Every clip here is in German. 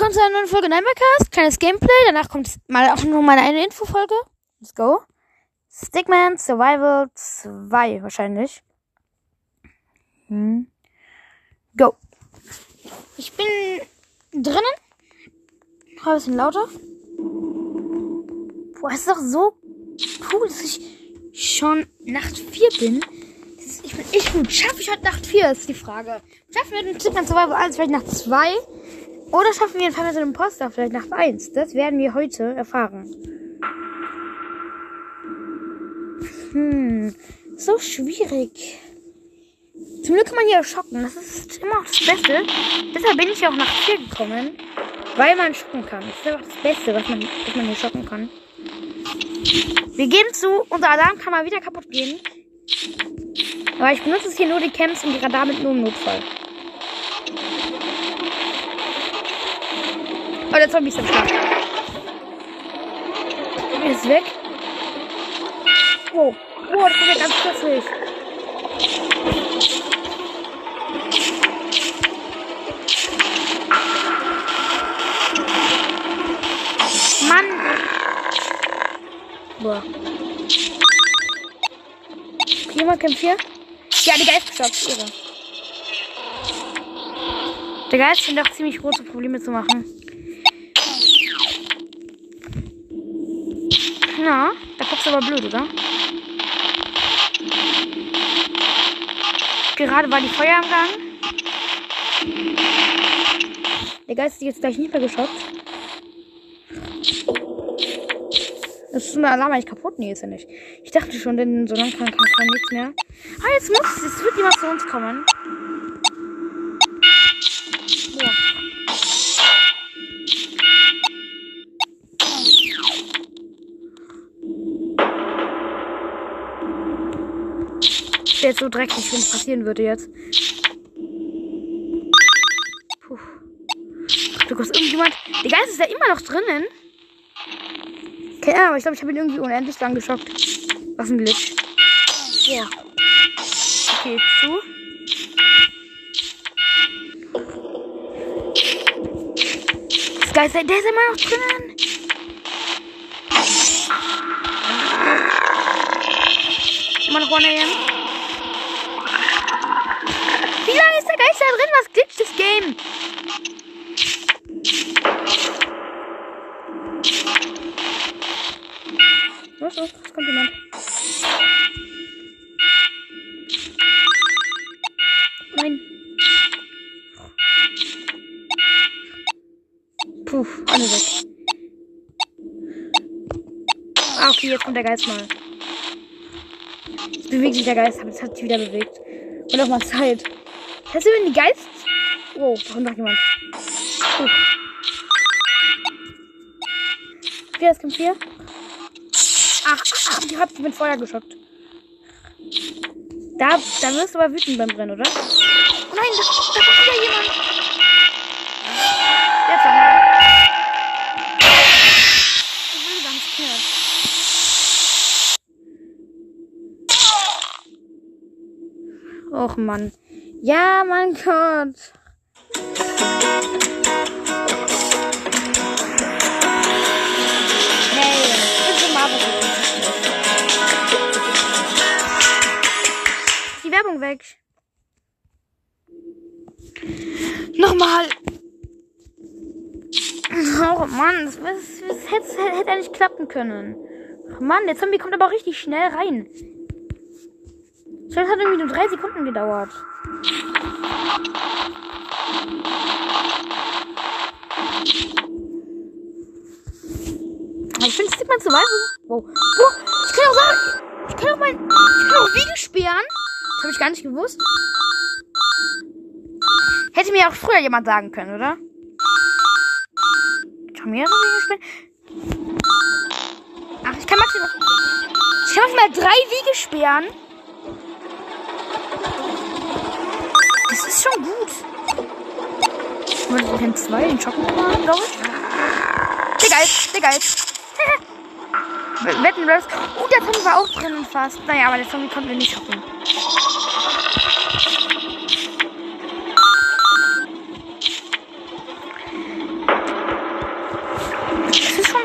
willkommen zu einer neuen Folge Nimecast. Kleines Gameplay. Danach kommt mal auch noch meine eine Infofolge. Let's go. Stickman Survival 2 wahrscheinlich. Hm. Go. Ich bin drinnen. Noch ein bisschen lauter. Boah, ist doch so cool, dass ich schon Nacht 4 bin. Ich bin echt gut. Schaffe ich heute Nacht 4, ist die Frage. Schaffen wir den Stickman Survival 1 vielleicht nach 2? Oder schaffen wir den Fall mit dem Imposter vielleicht nach 1? Das werden wir heute erfahren. Hm, so schwierig. Zum Glück kann man hier schocken. Das ist immer auch das Beste. Deshalb bin ich ja auch nach 4 gekommen. Weil man schocken kann. Das ist einfach das Beste, was man, was man hier schocken kann. Wir geben zu, unser Alarm kann mal wieder kaputt gehen. Aber ich benutze hier nur die Camps und die Radar mit nur im Notfall. Oh, der Zombie ist am Start. Er ist weg. Oh, oh, das ist ja ganz plötzlich. Mann. Boah. Jemand kämpft hier? Ja, die Geist gestoppt. Irre. Der Geist scheint auch ziemlich große Probleme zu machen. Na, da guckst du aber blöd, oder? Gerade war die Feuer am Gang. Der Geist ist jetzt gleich nicht mehr geschockt. Das ist eine Alarm eigentlich kaputt? Nee, ist er nicht. Ich dachte schon, denn so lange kann, kann, nichts mehr. Ah, jetzt muss es. Jetzt wird jemand zu uns kommen. Wäre so dreckig, wenn es passieren würde jetzt. Puh. Du kommst irgendjemand. Der Geist ist da immer noch drinnen. Keine Ahnung, aber ich glaube, ich habe ihn irgendwie unendlich lang geschockt. Was ein Glitch. Ja. Okay, zu. Das Geist, der ist immer noch drinnen. Immer noch 1 AM. Geist da drin? Was glitscht das Game? Was, was, was kommt jemand? Nein. Puh, alle weg. Ah, okay, jetzt kommt der Geist mal. Jetzt bewegt sich der Geist, aber jetzt hat sich wieder bewegt. Und auch mal Zeit. Hast du denn die Geist? Oh, da kommt noch jemand. Okay, das kommt hier. Ach, ach, ich hab mit Feuer geschockt. Da, da wirst du aber wütend beim Brennen, oder? Oh nein, da, da kommt wieder jemand. Jetzt nicht mehr. Och Mann. Ja, mein Gott. Hey, ich bin. Ist Die Werbung weg. Nochmal. Oh Mann, das, das, das hätte, hätte nicht klappen können. Oh Mann, der Zombie kommt aber auch richtig schnell rein. Es hat irgendwie nur drei Sekunden gedauert. Ich finde Stickman Survival. Wow. Oh, ich kann auch sagen, ich kann auch mein, ich kann auch Wiegel sperren. Das habe ich gar nicht gewusst. Hätte mir auch früher jemand sagen können, oder? Ich kann mehrere Wiegel sperren. Ach, ich kann maximal, ich kann maximal drei Wiegel sperren. Ist schon gut. Und den zwei, den Schocken glaube ich. Der Geist, der Geist. Wetten, das. Oh, der Zombie war auch drinnen fast. Naja, aber der Zombie konnte wir nicht schocken.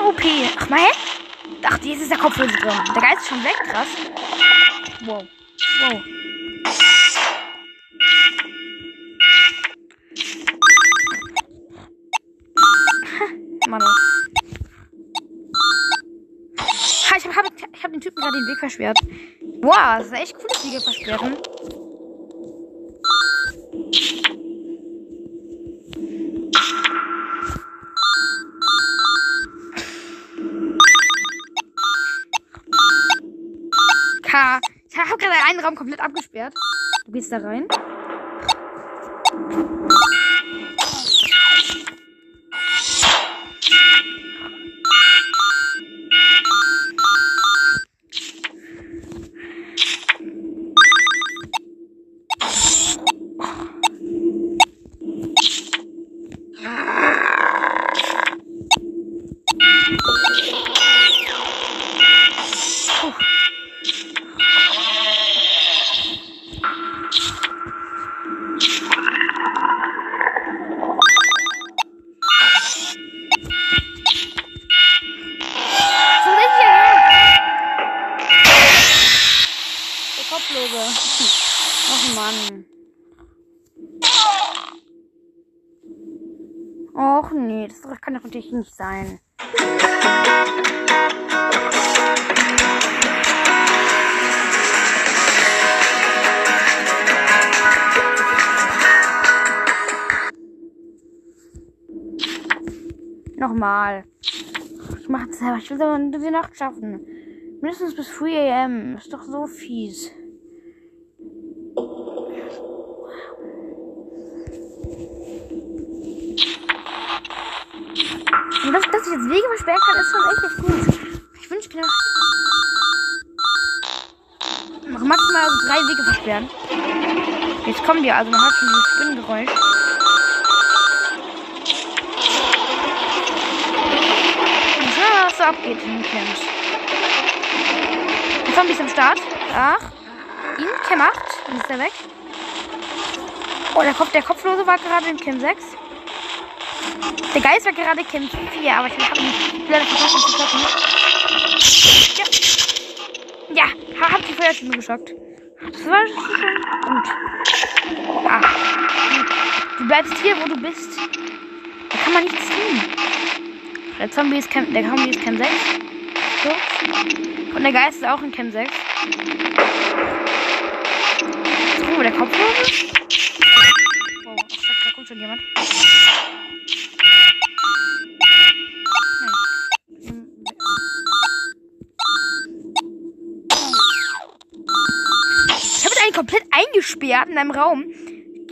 Okay. Ach mal, hä? Ach, jetzt ist der Kopfhörer drin. Der Geist ist schon weg, krass. Wow. Wow. Weg versperrt. Wow, das ist echt cool, Wege versperren. K. Ich habe gerade einen Raum komplett abgesperrt. Du gehst da rein. Ich das will aber die Nacht schaffen. Mindestens bis 3 am. Ist doch so fies. Und dass, dass ich jetzt Wege versperren kann, ist schon echt, echt gut. Ich wünsche genau. Maximal drei Wege versperren. Jetzt kommen die, also man hat schon dieses Spinnengeräusch. So abgeht in dem Camp. Die Zombies am Start. Ach. Ihn, Cam 8. Dann ist er weg. Oh, der, Kopf, der Kopflose war gerade in Cam 6. Der Geist war gerade Camp 4, aber ich habe ihn leider verpasst, ihn zu schocken. Ja. Ja, hab die Feuerstimme geschockt. Das war gut. Ah. Du bleibst hier, wo du bist. Da kann man nichts tun. Der Zombie ist Camp, der Zombie ist Camp 6. So. Und der Geist ist auch in Camp 6. Oh, der Kopfhörer? Oh, da kommt schon jemand. komplett eingesperrt in einem Raum.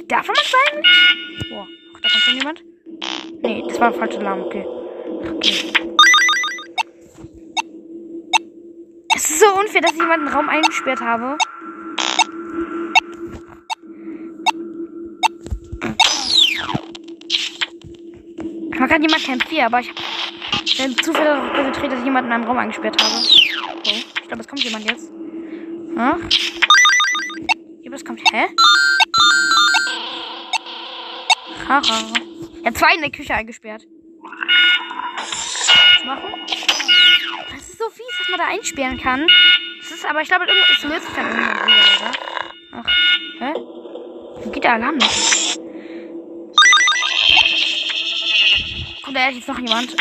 Darf man das eigentlich? Boah, da kommt schon jemand. Nee, das war ein falscher Alarm, okay. Okay. Es ist so unfair, dass ich jemanden Raum eingesperrt habe. Man kann jemand Camp 4, aber ich habe zufällig darauf konzentriert, dass ich jemanden in einem Raum eingesperrt habe. So, ich glaube, es kommt jemand jetzt. Ach was kommt. Hä? Haha. Ja, zwei in der Küche eingesperrt. Machen? Das ist so fies, dass man da einsperren kann. Das ist aber, ich glaube, es löst sich dann irgendwann wieder, oder? Ach, hä? Wo geht der Alarm nicht? Kommt da jetzt noch jemand?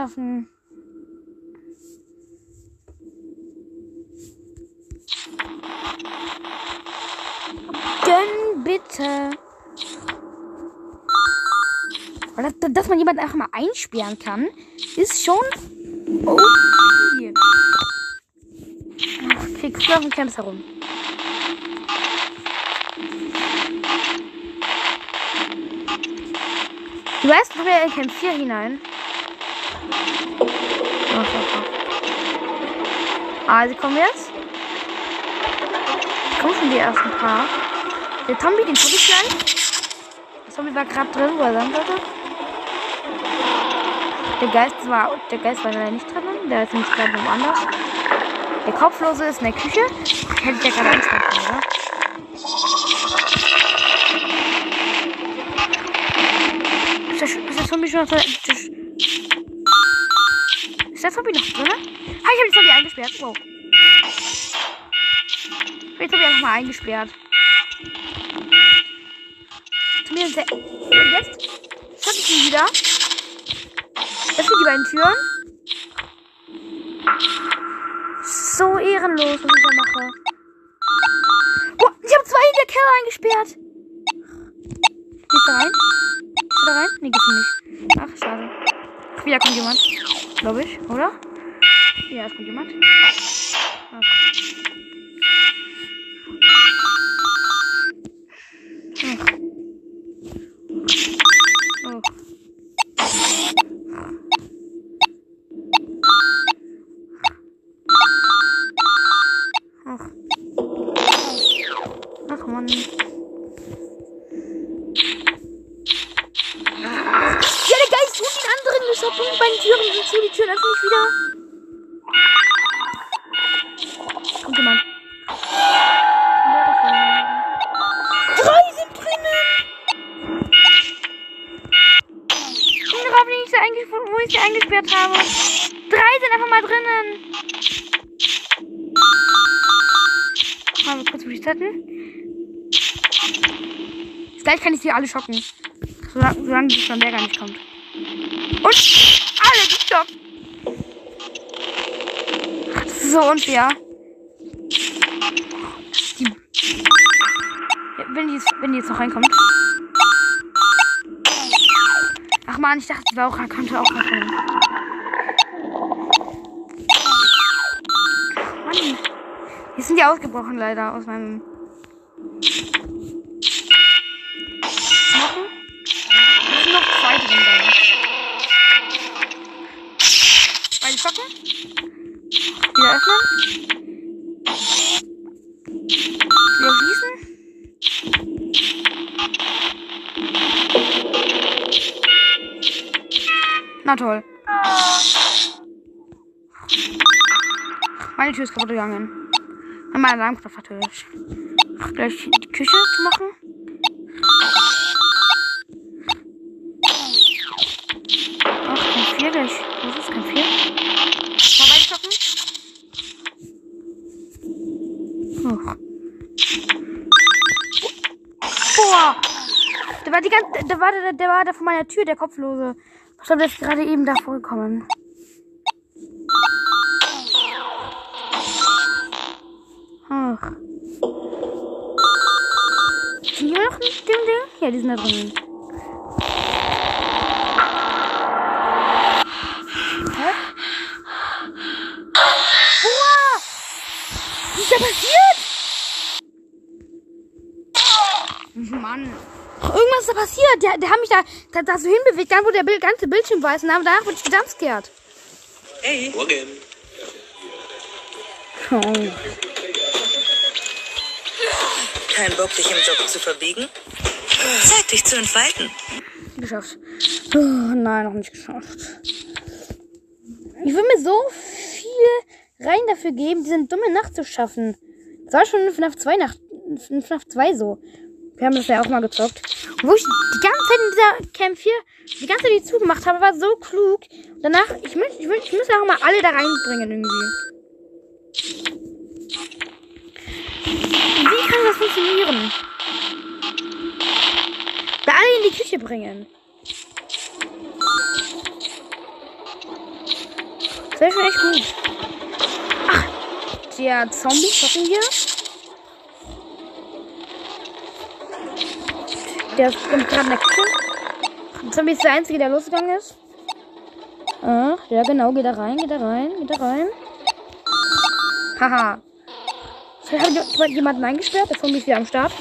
Schaffen. gönn bitte. Weil das, dass man jemanden einfach mal einsperren kann, ist schon. Oh. Okay, guck mal auf dem Campus herum. Du weißt, wir in Camp 4 hinein. Oh, oh, oh. Ah, kommen jetzt. Kommen schon die ersten paar. Der Zombie, den Zombie gleich. Der Zombie war gerade drin, wo er sein sollte. Der Geist war, der Geist war leider nicht drin. Der ist nämlich gerade woanders. Der Kopflose ist in der Küche. Hätte ich ja gerade Angst davor, oder? Ist der, ist der Zombie schon noch drin? Jetzt habe ich einfach mal eingesperrt. Und jetzt schaffe ich ihn wieder. Öffne die beiden Türen. So ehrenlos, was ich da mache. Boah, ich habe zwei in der Keller eingesperrt. Gehst du rein? Gehst du da rein? Nee, gehst du nicht. Ach, schade. Ach, wieder kommt jemand. Glaube ich, oder? Ja, es kommt jemand. Ach. Eingesperrt habe. Drei sind einfach mal drinnen. Mal kurz resetten. Gleich kann ich sie alle schocken. Solange, die Schlamberger nicht kommt. Und alle gestoppt. Das ist so unfair. Ja, wenn, die jetzt, wenn die jetzt noch reinkommt. Ach man, ich dachte, die war auch, konnte auch reinkommen. Sind die ausgebrochen leider aus meinem. Knochen. Es sind noch zwei drin da. Beide schocken. Wieder öffnen. Wieder schließen. Na toll. Meine Tür ist kaputt gegangen. Und mein Alarmknopf natürlich. Gleich die Küche zu machen. Ach, kein Vier gleich. Was ist kein Vier? Vorbeistoppen. Ach. Boah. Der war die ganze, der war der, der war da vor meiner Tür, der Kopflose. Ich glaube, der ist gerade eben da vorgekommen. Ja, die sind da drin. Hä? Boah! Was ist da passiert? Mann. Irgendwas ist da passiert. Der, der hat mich da, da, da so hinbewegt, dann wo der Bild, ganze Bildschirm weiß. Und dann- danach wurde ich gejumpscared. Hey, Morgen. Oh. kein Bock, dich im Job zu verbiegen? Zeit, dich zu entfalten. Geschafft. Oh, nein, noch nicht geschafft. Ich will mir so viel rein dafür geben, diese dumme Nacht zu schaffen. Das war schon in FNAF 2 Nacht, FNAF 2 so. Wir haben das ja auch mal gezockt. Und wo ich die ganze Zeit in dieser Camp 4, die ganze Zeit die zugemacht habe, war so klug. Danach, ich muss, ich, muss, ich muss auch mal alle da reinbringen irgendwie. Wie kann das funktionieren? Alle in die Küche bringen. Das wäre schon echt gut. Ach, der Zombie shoppen hier. Der ist gerade in der Küche. Zombie ist der Einzige, der losgegangen ist. Ach, ja genau, geht da rein, geht da rein, geht da rein. Haha. Vielleicht hat jemanden eingesperrt. Der Zombie ist wieder am Start.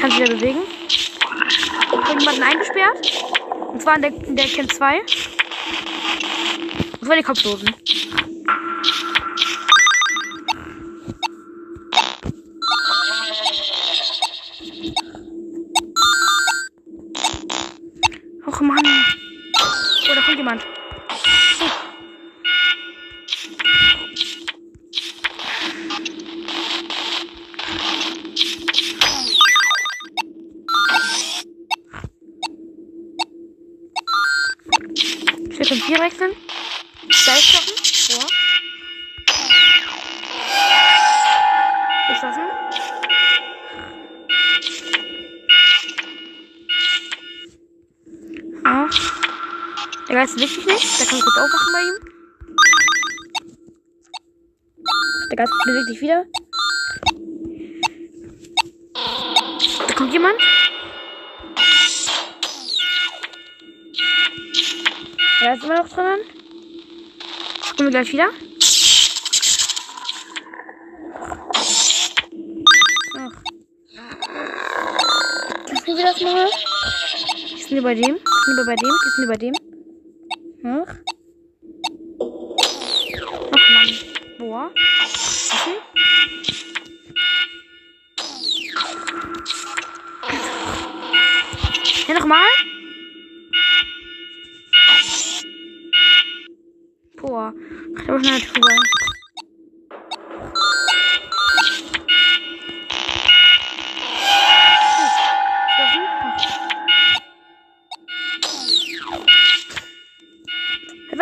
Kann sich wieder bewegen. Jemanden eingesperrt. Und zwar in der, in der Camp 2. Das war die Kopflosen. Der Geist wichtig nicht. Der kann kurz aufwachen bei ihm. Der Geist bewegt sich wieder. Da kommt jemand. Der ist immer noch drinnen. Kommen wir gleich wieder. Ach. Lassen wir das mal. Die sind über dem. Die sind über dem. Die sind über dem.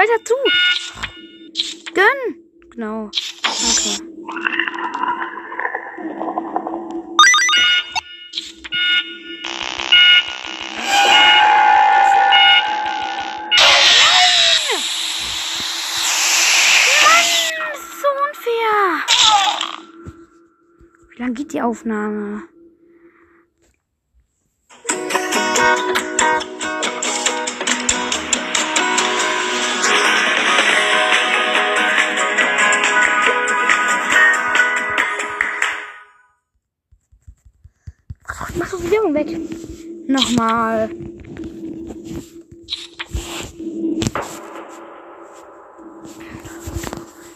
Weiter zu. Gönn. Genau. Okay. Wie lange geht die Aufnahme? Nochmal.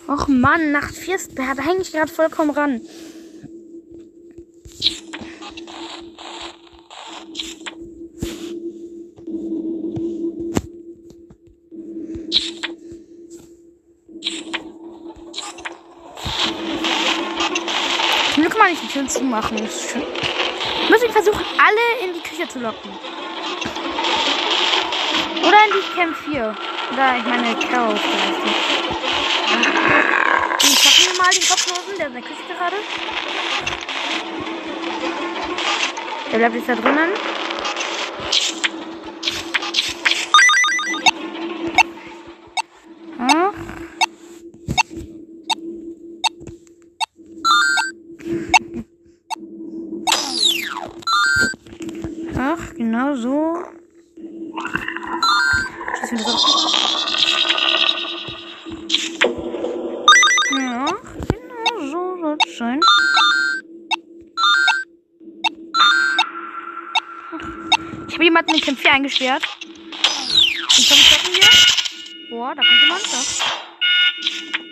Och Mann, Nacht 4 ist, da hänge ich gerade vollkommen ran. Glück mal nicht die Türen zumachen. Das ist schön. Muss versuchen, alle in die Küche zu locken. Oder in die Camp 4. Oder ich meine Chaos. Ich packen wir mal den Kopflosen, der in der Küche gerade. Der bleibt jetzt da drinnen. Ich habe jemanden in Camp 4 eingesperrt. Und komm, checken wir. Boah, da kommt jemand. Da.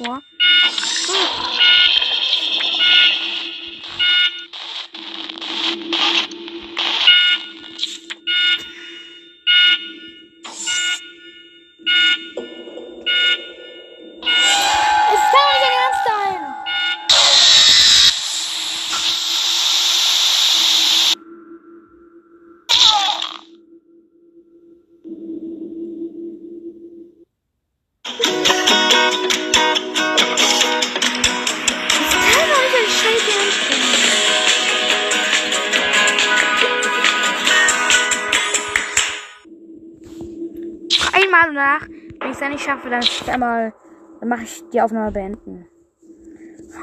我，嗯。Dann einmal, dann mache ich die Aufnahme beenden.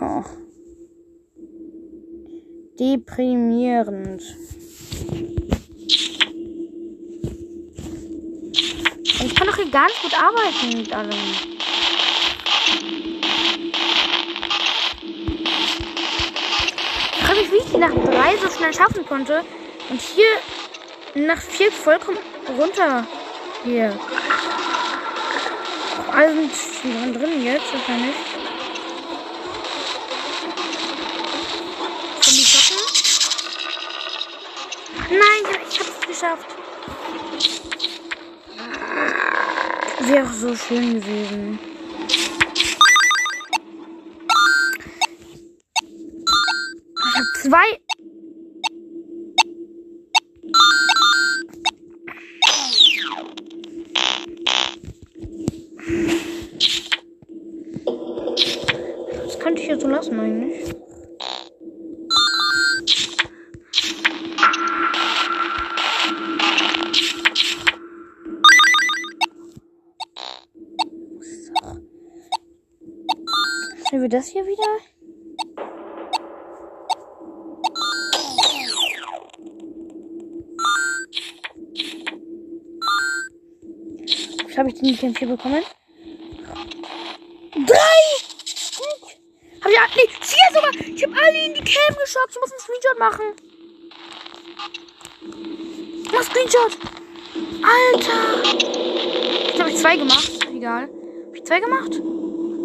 Oh. Deprimierend. Ich kann doch hier gar nicht gut arbeiten mit allem. Ich frage mich, wie ich die nach drei so schnell schaffen konnte. Und hier nach vier vollkommen runter. Hier. Alle sind schon drin jetzt, wahrscheinlich. Kommen die Socken? Nein, ich hab's geschafft. Wäre so schön gewesen. Ich hab zwei. Sehen wir das hier wieder? Was habe ich denn Camp hier bekommen? Drei! Hab ich nee, vier sogar! Ich habe alle in die Cam geschockt. Ich muss einen Screenshot machen. Mach Screenshot! Alter! Jetzt habe ich zwei gemacht. Egal. Hab ich zwei gemacht?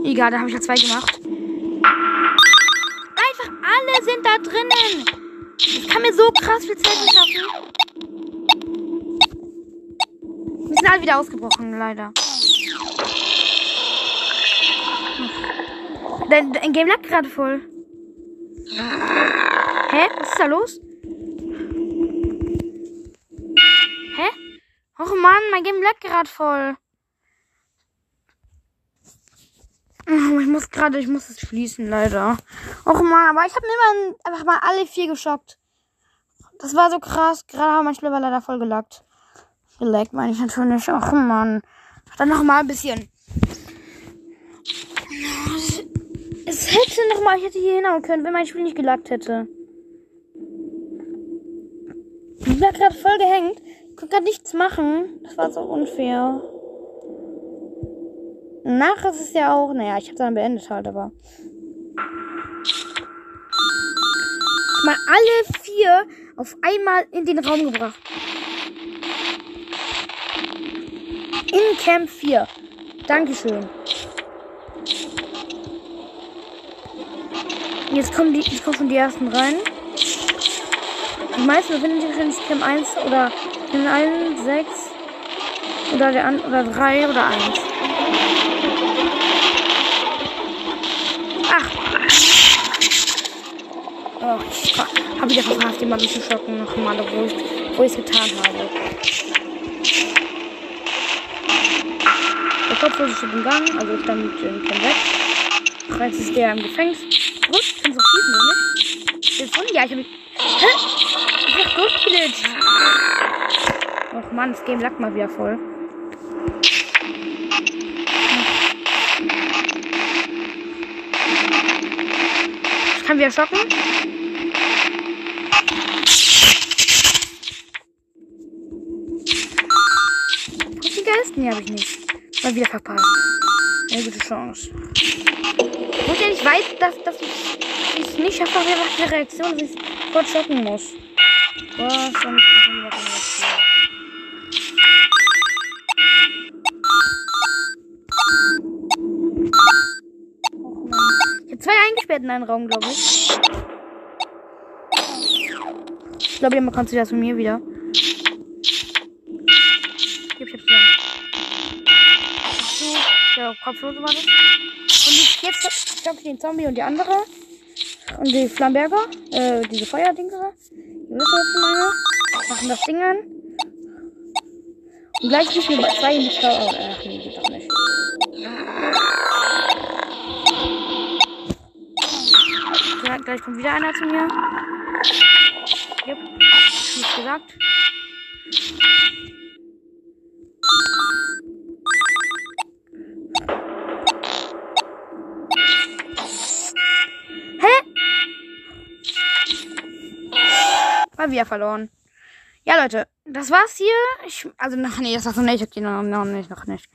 Egal, da habe ich ja zwei gemacht. Einfach alle sind da drinnen. Ich kann mir so krass viel Zeit schaffen. Wir sind alle wieder ausgebrochen, leider. Dein, dein Game lag gerade voll. Hä? Was ist da los? Hä? Och Mann, mein Game lag gerade voll. Ich muss gerade, ich muss es schließen, leider. Och man, aber ich habe mir immer einfach mal alle vier geschockt. Das war so krass. Gerade haben mein Schlepper leider voll gelackt. Geleckt meine ich natürlich. Och man. Dann noch mal ein bisschen. Es hätte noch mal, ich hätte hier hinhauen können, wenn mein Spiel nicht gelackt hätte. Ich war gerade voll gehängt. Ich konnte gerade nichts machen. Das war so unfair. Nach ist es ja auch, naja, ich habe dann beendet halt, aber. Mal alle vier auf einmal in den Raum gebracht. In Camp 4. Dankeschön. Jetzt kommen, die, jetzt kommen die ersten rein. Die meisten befinden sich in Camp 1 oder in 1, 6 oder der oder 3 oder 1. Ach. Oh, ich habe wieder verpasst, jemanden zu schocken. Noch mal, wo ich wo es getan habe. Der Kopf ist im Gang, also ich dann den Camp weg. Rechts ist der im Gefängnis. Gut, ich kann so schießen, oder nicht? Gefunden? Ja, ich habe mich. Hä? Ich hab. Och Mann, das Game lag mal wieder voll. Ich kann wieder schocken. Geisten habe ich nicht. Mal wieder verpasst. Eine gute Chance. Wo ich ja nicht weiß, dass, dass ich es nicht schaffe, einfach die Reaktion, dass ich sofort schocken muss. Soll ich ich? Ich habe zwei eingesperrt in einen Raum, glaube ich. Ich glaube, jemand kommt wieder zu mir wieder. Ich hab's zusammen. Kopflose war das. Und jetzt stopp ich den Zombie und die andere. Und die Flamberger. Äh, diese was ich meine. Machen das Ding an. Und gleich nicht nur zwei in die Frau. Ach nee, geht doch nicht. Ja, gleich kommt wieder einer zu mir. Yep. Nicht gesagt. Wieder verloren. Ja, Leute, das war's hier. Ich, also, noch, nee, das war's noch nicht. Okay, noch, noch nicht, noch nicht.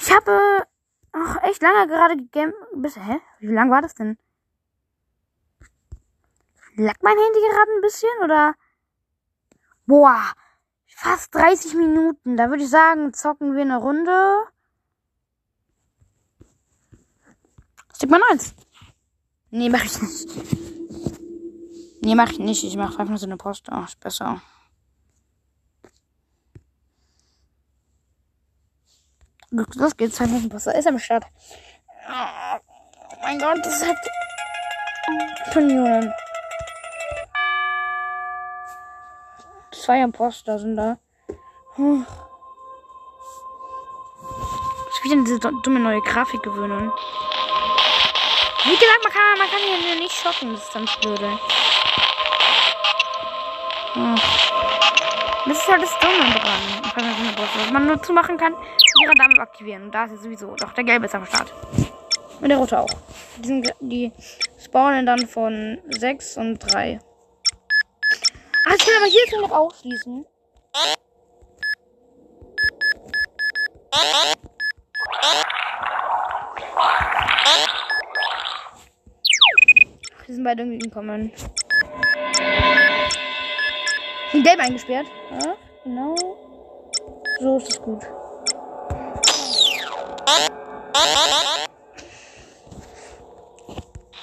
Ich habe auch echt lange gerade gegame. Bis, hä? Wie lang war das denn? Lag mein Handy gerade ein bisschen oder? Boah, fast 30 Minuten. Da würde ich sagen, zocken wir eine Runde. Mal eins. Nee, mach ich nicht. Nee, mach ich nicht. Ich mach einfach so eine Post. Oh, ist besser. Los geht's, zwei Poster. Ist am Start. Oh mein Gott, das hat Millionen. Zwei Imposter sind da. Hm. Ich will diese dumme neue Grafik gewöhnen. Wie gesagt, man kann, man kann hier nicht schocken, das ist ganz blöde. Das ist halt das Dumme dran. Was man nur zumachen kann, ihre Dame aktivieren. Da ist er sowieso. Doch, der gelbe ist am Start. Und der rote auch. Die, sind, die spawnen dann von 6 und 3. Ah, ich will aber hier schon noch ausschließen. Die sind beide irgendwie gekommen. Sind gelb eingesperrt. Ja, genau. So ist es gut.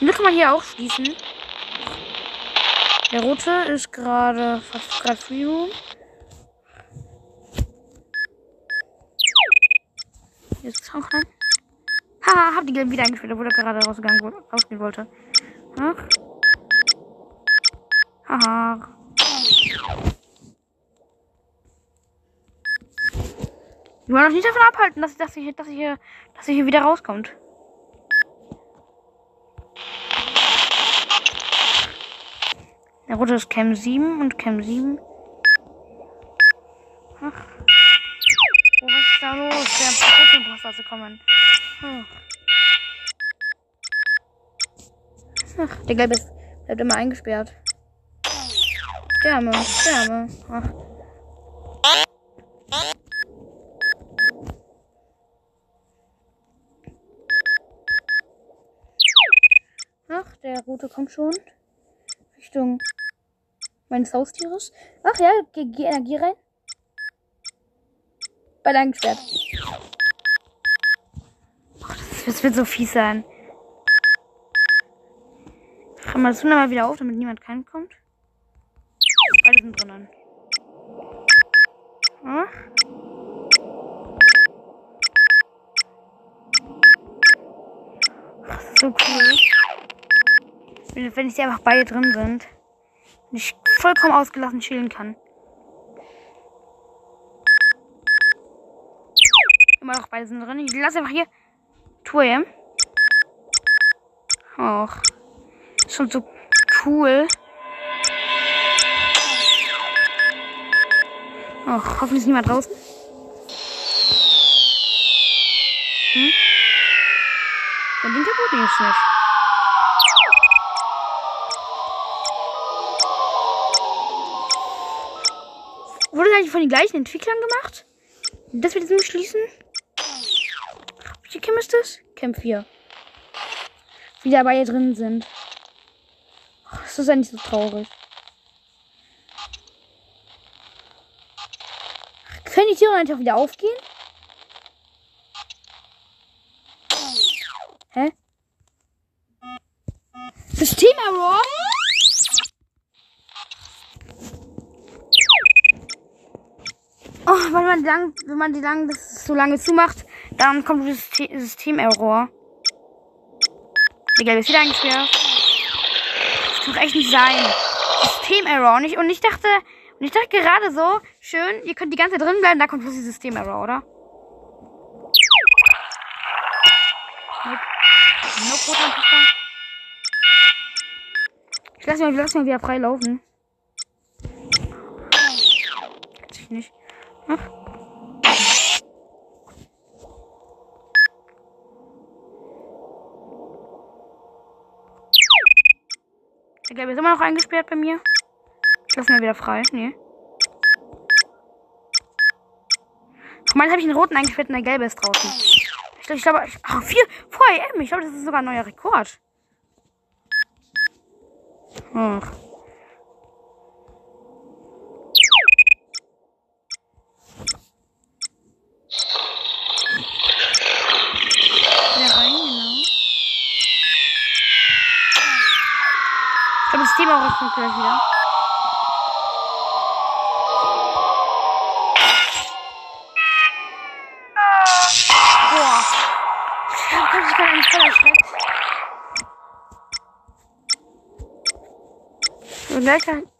Und kann man hier auch schließen. Der rote ist gerade fast gerade Free Room. Jetzt ist auch rein. Haha, hab die gelben wieder eingespielt, obwohl er gerade rausgegangen rausgehen wollte. Haha. Wir wollen uns nicht davon abhalten, dass, dass, ich, dass, ich hier, dass ich hier wieder rauskommt. Der rote ist Cam 7 und Cam 7. Ach. Oh, was ist da los? Der rote Imposter zu kommen. Ach. Ach, der gelbe bleibt immer eingesperrt. Sterbe, sterbe. Ach. Rote kommt schon. Richtung meines Haustieres. Ach ja, geh, geh Energie rein. Beide eingesperrt. das, das wird so fies sein. Kann man das mal wieder auf, damit niemand reinkommt? Beide sind drinnen. Ach. Ach, so cool. Wenn ich sie einfach beide drin sind. Und ich vollkommen ausgelassen chillen kann. Immer noch beide sind drin. Ich lasse einfach hier. Tour, Och. Schon so cool. Och, hoffentlich ist niemand draußen. Hm? Der linke Boden ist nicht. Von den gleichen Entwicklern gemacht? Das wir diesem schließen? Welche Camp ist das? Camp 4. Wie dabei hier drin sind. Oh, das ist ja nicht so traurig. Können die Tiere einfach wieder aufgehen? Hä? System-Error? Oh, wenn man die lang, wenn man die lang, so lange zumacht, dann kommt das System-Error. Egal, ist wieder eingesperrt. Das kann echt nicht sein. System-Error. Und ich, und ich dachte, und ich dachte gerade so, schön, ihr könnt die ganze Zeit drin bleiben, da kommt bloß die System-Error, oder? Ich lasse mal, lass mal wieder frei laufen. Kann ich nicht. Der Gelbe ist immer noch eingesperrt bei mir. Lassen wir wieder frei. Nee. Mal, jetzt habe ich einen roten eingeführt und der gelbe ist draußen. Ich glaube, ich glaube, ich, ach, vier, vor EM. Ich glaube, das ist sogar ein neuer Rekord. Ach. Wieder rein, genau. Ich glaube, das Thema kommt gleich wieder. Boah. Ich hab mich gar nicht voll erschreckt. So, lecker.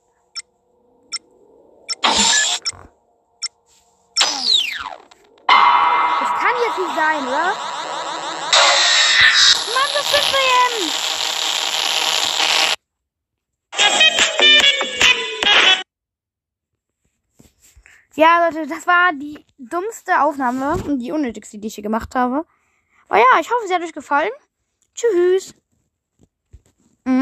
Ja, Leute, das war die dummste Aufnahme und die unnötigste, die ich hier gemacht habe. Aber ja, ich hoffe, sie hat euch gefallen. Tschüss.